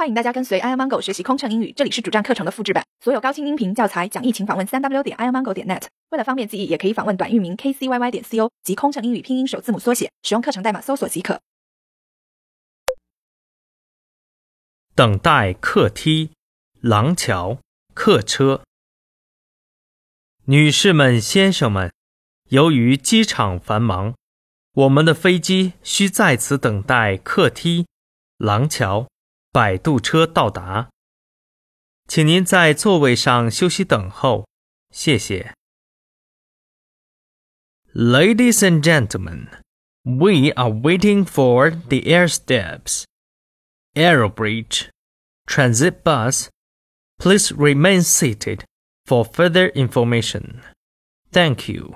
欢迎大家跟随 i amango 学习空乘英语，这里是主站课程的复制版，所有高清音频教材讲义，请访问三 w 点 i amango 点 net。为了方便记忆，也可以访问短域名 kcyy 点 co 及空乘英语拼音首字母缩写，使用课程代码搜索即可。等待客梯、廊桥、客车。女士们、先生们，由于机场繁忙，我们的飞机需在此等待客梯、廊桥。摆渡车到达，请您在座位上休息等候，谢谢。Ladies and gentlemen, we are waiting for the air steps, aerobridge, transit bus. Please remain seated for further information. Thank you.